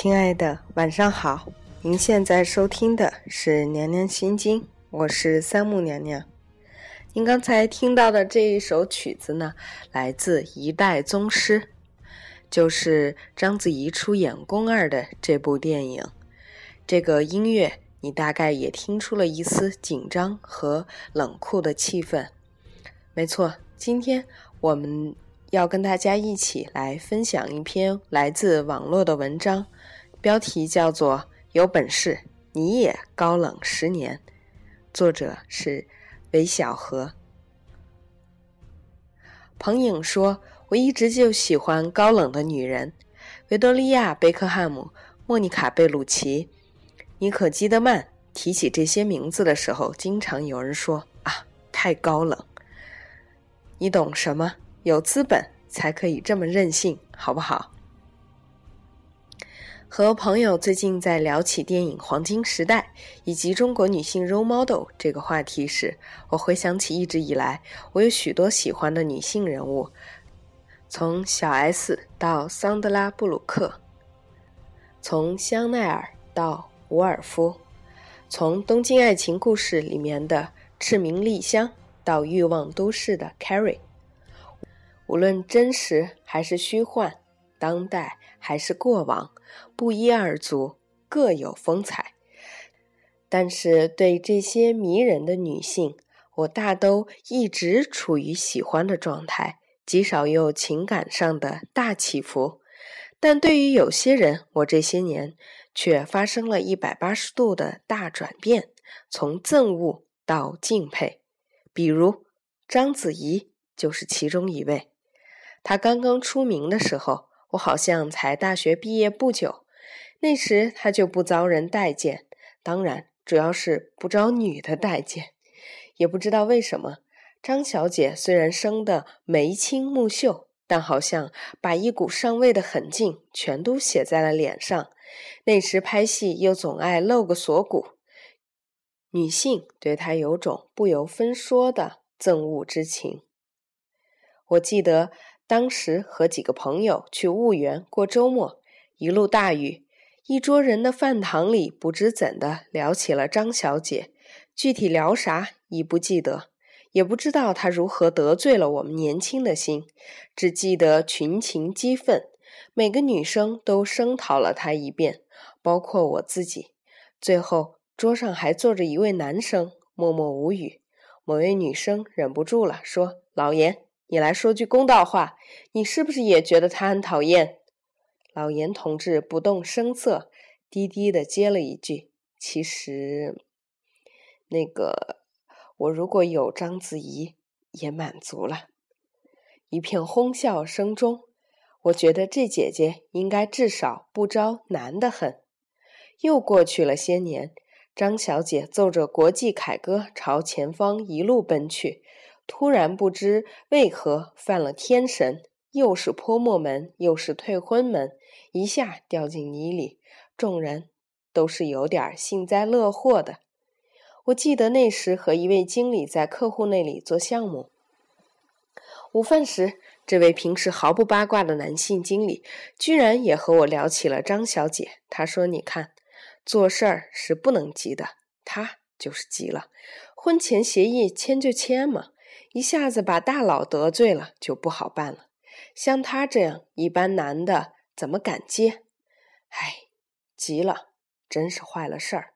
亲爱的，晚上好！您现在收听的是《娘娘心经》，我是三木娘娘。您刚才听到的这一首曲子呢，来自一代宗师，就是章子怡出演宫二的这部电影。这个音乐，你大概也听出了一丝紧张和冷酷的气氛。没错，今天我们。要跟大家一起来分享一篇来自网络的文章，标题叫做《有本事你也高冷十年》，作者是韦小河。彭颖说：“我一直就喜欢高冷的女人，维多利亚·贝克汉姆、莫妮卡·贝鲁奇、妮可基德曼。提起这些名字的时候，经常有人说啊，太高冷。你懂什么？”有资本才可以这么任性，好不好？和朋友最近在聊起电影《黄金时代》以及中国女性 role model 这个话题时，我回想起一直以来我有许多喜欢的女性人物，从小 S 到桑德拉·布鲁克，从香奈儿到伍尔夫，从《东京爱情故事》里面的赤名莉香到《欲望都市》的 Carrie。无论真实还是虚幻，当代还是过往，不一而足，各有风采。但是对这些迷人的女性，我大都一直处于喜欢的状态，极少有情感上的大起伏。但对于有些人，我这些年却发生了一百八十度的大转变，从憎恶到敬佩。比如章子怡就是其中一位。他刚刚出名的时候，我好像才大学毕业不久。那时他就不遭人待见，当然主要是不招女的待见。也不知道为什么，张小姐虽然生得眉清目秀，但好像把一股上位的狠劲全都写在了脸上。那时拍戏又总爱露个锁骨，女性对她有种不由分说的憎恶之情。我记得。当时和几个朋友去婺源过周末，一路大雨，一桌人的饭堂里不知怎的聊起了张小姐，具体聊啥已不记得，也不知道她如何得罪了我们年轻的心，只记得群情激愤，每个女生都声讨了她一遍，包括我自己。最后桌上还坐着一位男生，默默无语。某位女生忍不住了，说：“老严。”你来说句公道话，你是不是也觉得他很讨厌？老严同志不动声色，低低的接了一句：“其实，那个我如果有章子怡，也满足了。”一片哄笑声中，我觉得这姐姐应该至少不招男的恨。又过去了些年，张小姐奏着国际凯歌朝前方一路奔去。突然不知为何犯了天神，又是泼墨门，又是退婚门，一下掉进泥里，众人都是有点幸灾乐祸的。我记得那时和一位经理在客户那里做项目，午饭时，这位平时毫不八卦的男性经理居然也和我聊起了张小姐。他说：“你看，做事儿是不能急的，他就是急了。婚前协议签就签嘛。”一下子把大佬得罪了，就不好办了。像他这样一般男的，怎么敢接？唉，急了，真是坏了事儿。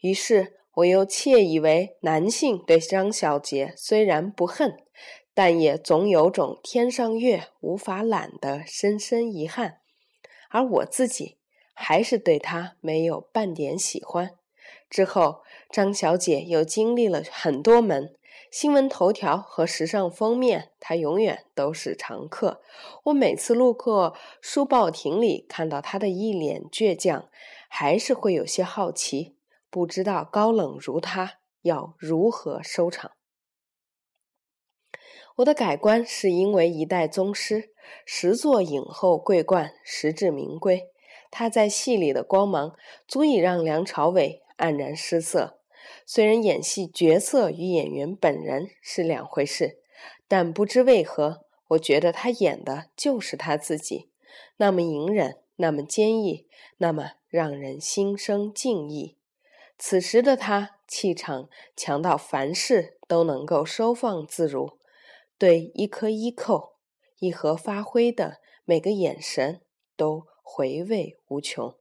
于是我又窃以为男性对张小姐虽然不恨，但也总有种天上月无法揽的深深遗憾。而我自己还是对她没有半点喜欢。之后，张小姐又经历了很多门。新闻头条和时尚封面，他永远都是常客。我每次路过书报亭里，看到他的一脸倔强，还是会有些好奇，不知道高冷如他要如何收场。我的改观是因为一代宗师，十座影后桂冠，实至名归。他在戏里的光芒，足以让梁朝伟黯然失色。虽然演戏角色与演员本人是两回事，但不知为何，我觉得他演的就是他自己，那么隐忍，那么坚毅，那么让人心生敬意。此时的他，气场强到凡事都能够收放自如，对一颗衣扣、一盒发灰的每个眼神都回味无穷。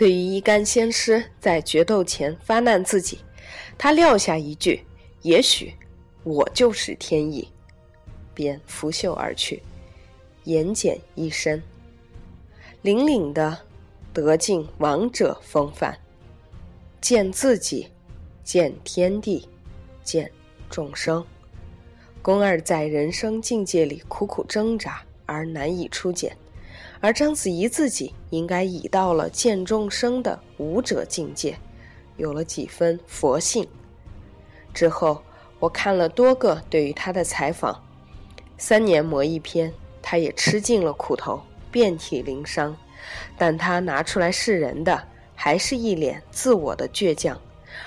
对于一干仙师在决斗前发难自己，他撂下一句：“也许我就是天意”，便拂袖而去，言简意深，凛凛的得尽王者风范。见自己，见天地，见众生。宫二在人生境界里苦苦挣扎而难以出茧。而章子怡自己应该已到了见众生的武者境界，有了几分佛性。之后，我看了多个对于他的采访，三年磨一篇，他也吃尽了苦头，遍体鳞伤，但他拿出来示人的，还是一脸自我的倔强，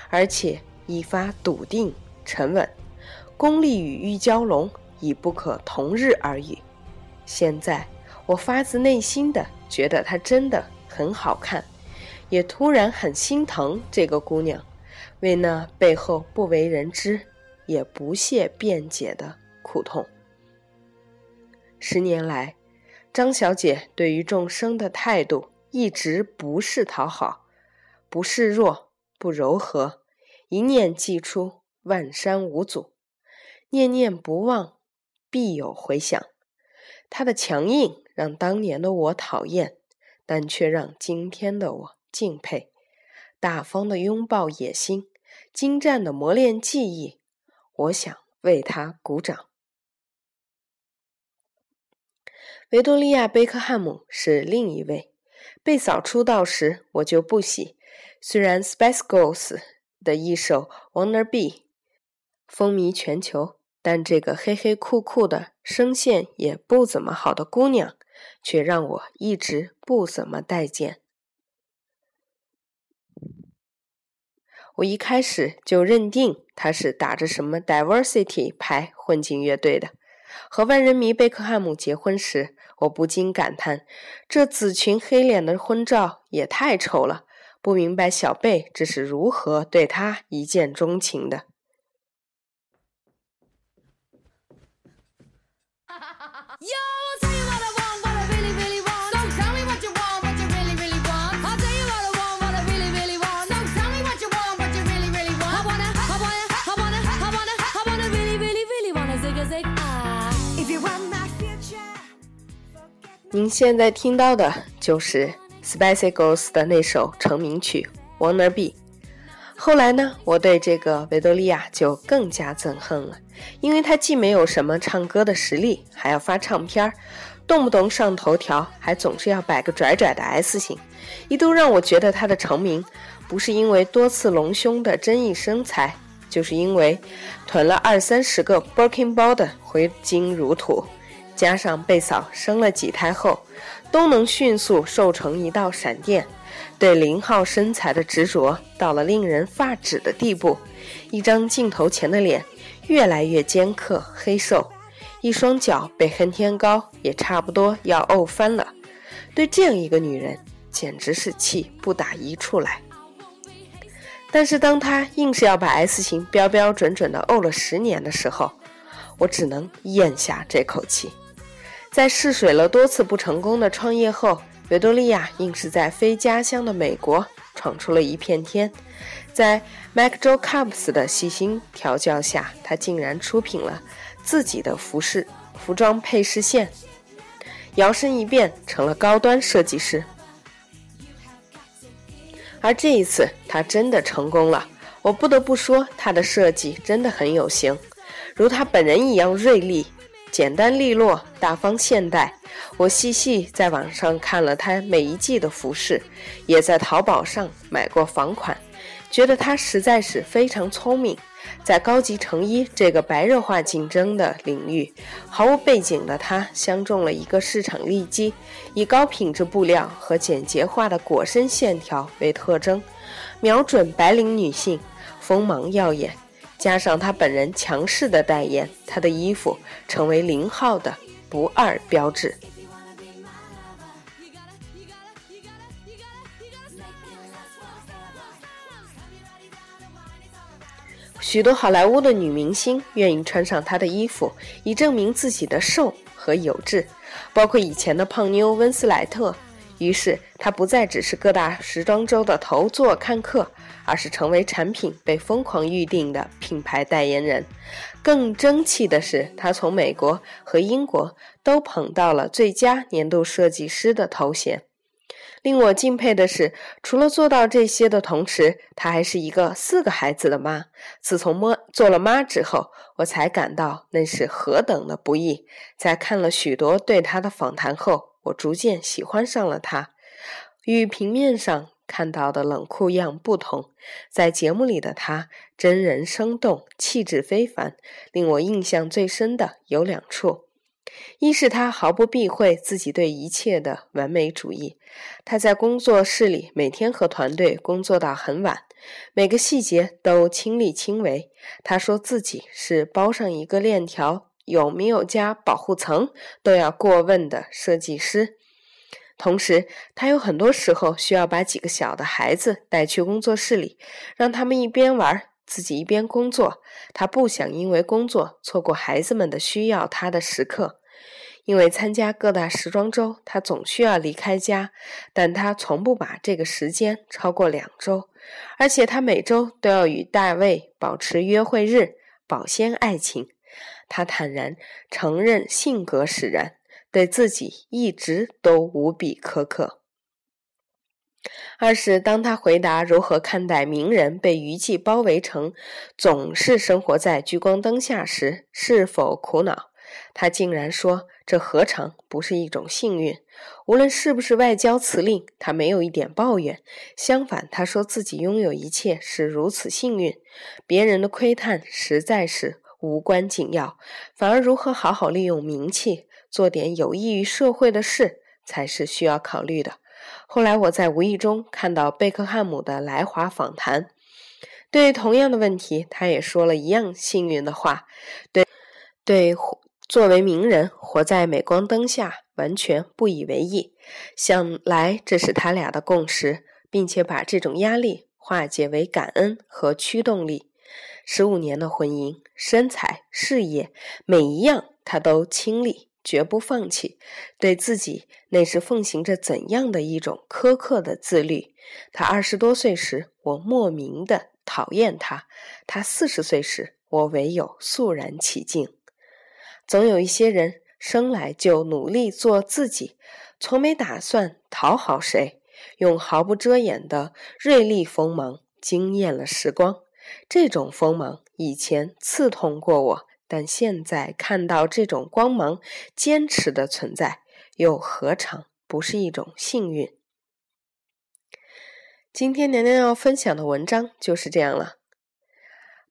而且一发笃定沉稳。功力与玉娇龙已不可同日而语。现在。我发自内心的觉得她真的很好看，也突然很心疼这个姑娘，为那背后不为人知、也不屑辩解的苦痛。十年来，张小姐对于众生的态度一直不是讨好，不示弱，不柔和，一念既出，万山无阻，念念不忘，必有回响。她的强硬。让当年的我讨厌，但却让今天的我敬佩。大方的拥抱野心，精湛的磨练技艺，我想为他鼓掌。维多利亚·贝克汉姆是另一位。贝嫂出道时，我就不喜。虽然 Spice Girls 的一首《Wanna Be》风靡全球，但这个黑黑酷酷的、声线也不怎么好的姑娘。却让我一直不怎么待见。我一开始就认定他是打着什么 diversity 牌混进乐队的。和万人迷贝克汉姆结婚时，我不禁感叹：这紫裙黑脸的婚照也太丑了。不明白小贝这是如何对他一见钟情的。您现在听到的就是 Spicy Girls 的那首成名曲《Wanna Be》。后来呢，我对这个维多利亚就更加憎恨了，因为她既没有什么唱歌的实力，还要发唱片儿，动不动上头条，还总是要摆个拽拽的 S 型，一度让我觉得她的成名不是因为多次隆胸的争议身材，就是因为囤了二三十个 Birkin 包的挥金如土。加上贝嫂生了几胎后，都能迅速瘦成一道闪电，对零号身材的执着到了令人发指的地步。一张镜头前的脸越来越尖刻黑瘦，一双脚被恨天高也差不多要沤翻了。对这样一个女人，简直是气不打一处来。但是当她硬是要把 S 型标标准准的沤了十年的时候，我只能咽下这口气。在试水了多次不成功的创业后，维多利亚硬是在非家乡的美国闯出了一片天。在 MacJo Cubs 的细心调教下，他竟然出品了自己的服饰服装配饰线，摇身一变成了高端设计师。而这一次，他真的成功了。我不得不说，他的设计真的很有型，如他本人一样锐利。简单利落、大方现代。我细细在网上看了他每一季的服饰，也在淘宝上买过仿款，觉得他实在是非常聪明。在高级成衣这个白热化竞争的领域，毫无背景的他相中了一个市场利基，以高品质布料和简洁化的裹身线条为特征，瞄准白领女性，锋芒耀眼。加上他本人强势的代言，他的衣服成为零号的不二标志。许多好莱坞的女明星愿意穿上她的衣服，以证明自己的瘦和有致，包括以前的胖妞温斯莱特。于是，她不再只是各大时装周的头座看客，而是成为产品被疯狂预定的品牌代言人。更争气的是，她从美国和英国都捧到了最佳年度设计师的头衔。令我敬佩的是，除了做到这些的同时，她还是一个四个孩子的妈。自从摸做了妈之后，我才感到那是何等的不易。在看了许多对她的访谈后，我逐渐喜欢上了他。与平面上看到的冷酷样不同，在节目里的他真人生动，气质非凡。令我印象最深的有两处。一是他毫不避讳自己对一切的完美主义。他在工作室里每天和团队工作到很晚，每个细节都亲力亲为。他说自己是包上一个链条，有没有加保护层都要过问的设计师。同时，他有很多时候需要把几个小的孩子带去工作室里，让他们一边玩。自己一边工作，他不想因为工作错过孩子们的需要他的时刻。因为参加各大时装周，他总需要离开家，但他从不把这个时间超过两周。而且他每周都要与大卫保持约会日，保鲜爱情。他坦然承认性格使然，对自己一直都无比苛刻。二是当他回答如何看待名人被娱记包围成，总是生活在聚光灯下时，是否苦恼？他竟然说：“这何尝不是一种幸运？无论是不是外交辞令，他没有一点抱怨。相反，他说自己拥有一切是如此幸运，别人的窥探实在是无关紧要，反而如何好好利用名气，做点有益于社会的事，才是需要考虑的。”后来我在无意中看到贝克汉姆的来华访谈，对同样的问题，他也说了一样幸运的话。对，对，作为名人，活在镁光灯下，完全不以为意。想来这是他俩的共识，并且把这种压力化解为感恩和驱动力。十五年的婚姻，身材、事业，每一样他都亲历。绝不放弃，对自己那是奉行着怎样的一种苛刻的自律？他二十多岁时，我莫名的讨厌他；他四十岁时，我唯有肃然起敬。总有一些人生来就努力做自己，从没打算讨好谁，用毫不遮掩的锐利锋芒惊艳了时光。这种锋芒以前刺痛过我。但现在看到这种光芒坚持的存在，又何尝不是一种幸运？今天娘娘要分享的文章就是这样了。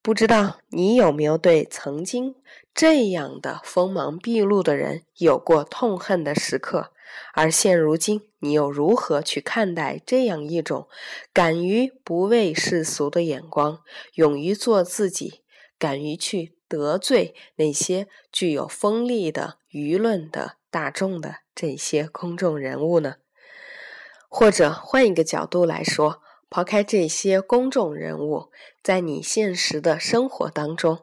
不知道你有没有对曾经这样的锋芒毕露的人有过痛恨的时刻？而现如今，你又如何去看待这样一种敢于不畏世俗的眼光，勇于做自己，敢于去？得罪那些具有锋利的舆论的大众的这些公众人物呢？或者换一个角度来说，抛开这些公众人物，在你现实的生活当中，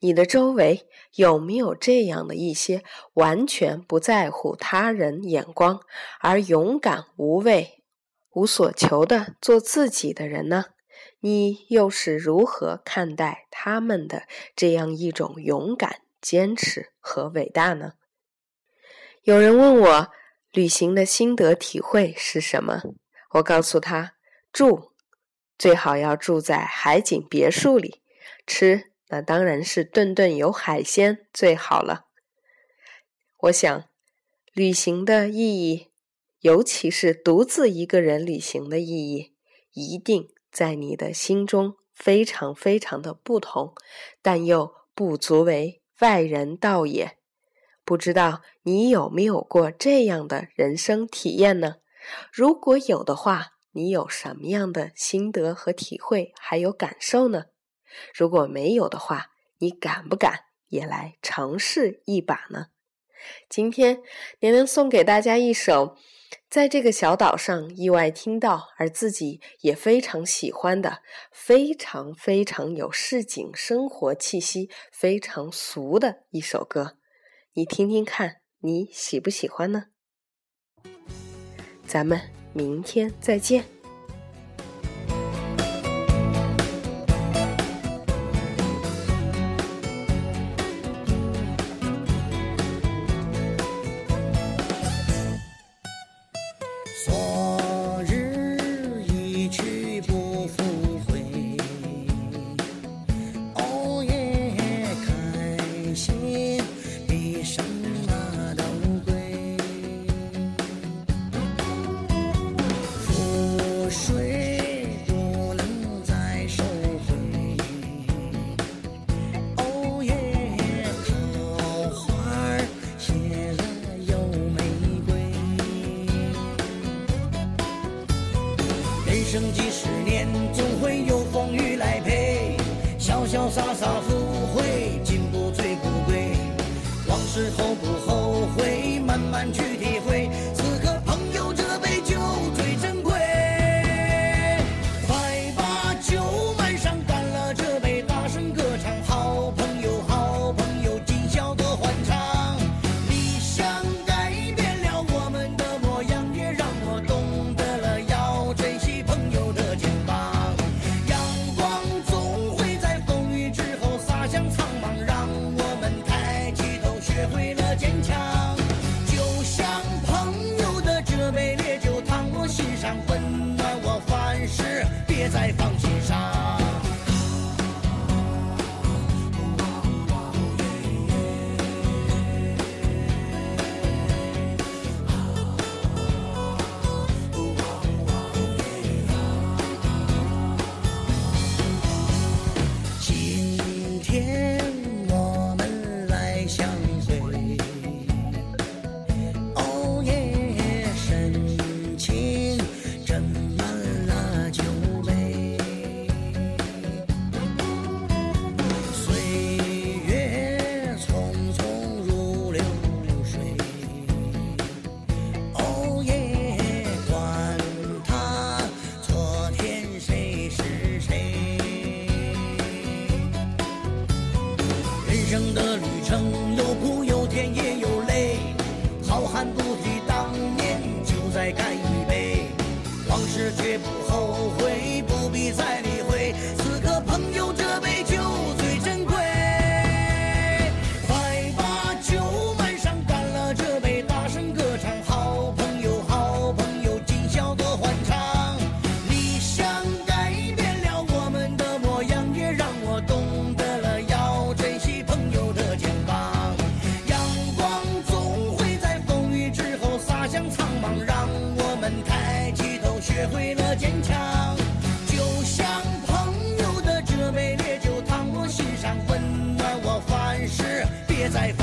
你的周围有没有这样的一些完全不在乎他人眼光，而勇敢无畏、无所求的做自己的人呢？你又是如何看待他们的这样一种勇敢、坚持和伟大呢？有人问我旅行的心得体会是什么，我告诉他：住最好要住在海景别墅里，吃那当然是顿顿有海鲜最好了。我想，旅行的意义，尤其是独自一个人旅行的意义，一定在你的心中非常非常的不同，但又不足为外人道也。不知道你有没有过这样的人生体验呢？如果有的话，你有什么样的心得和体会，还有感受呢？如果没有的话，你敢不敢也来尝试一把呢？今天年年送给大家一首在这个小岛上意外听到，而自己也非常喜欢的，非常非常有市井生活气息、非常俗的一首歌。你听听看，你喜不喜欢呢？咱们明天再见。旅程有苦有甜也有泪好汉不提当年酒再干一杯。往事绝不后悔。为了坚强，就像朋友的这杯烈酒，烫我心上，温暖我凡事。别再。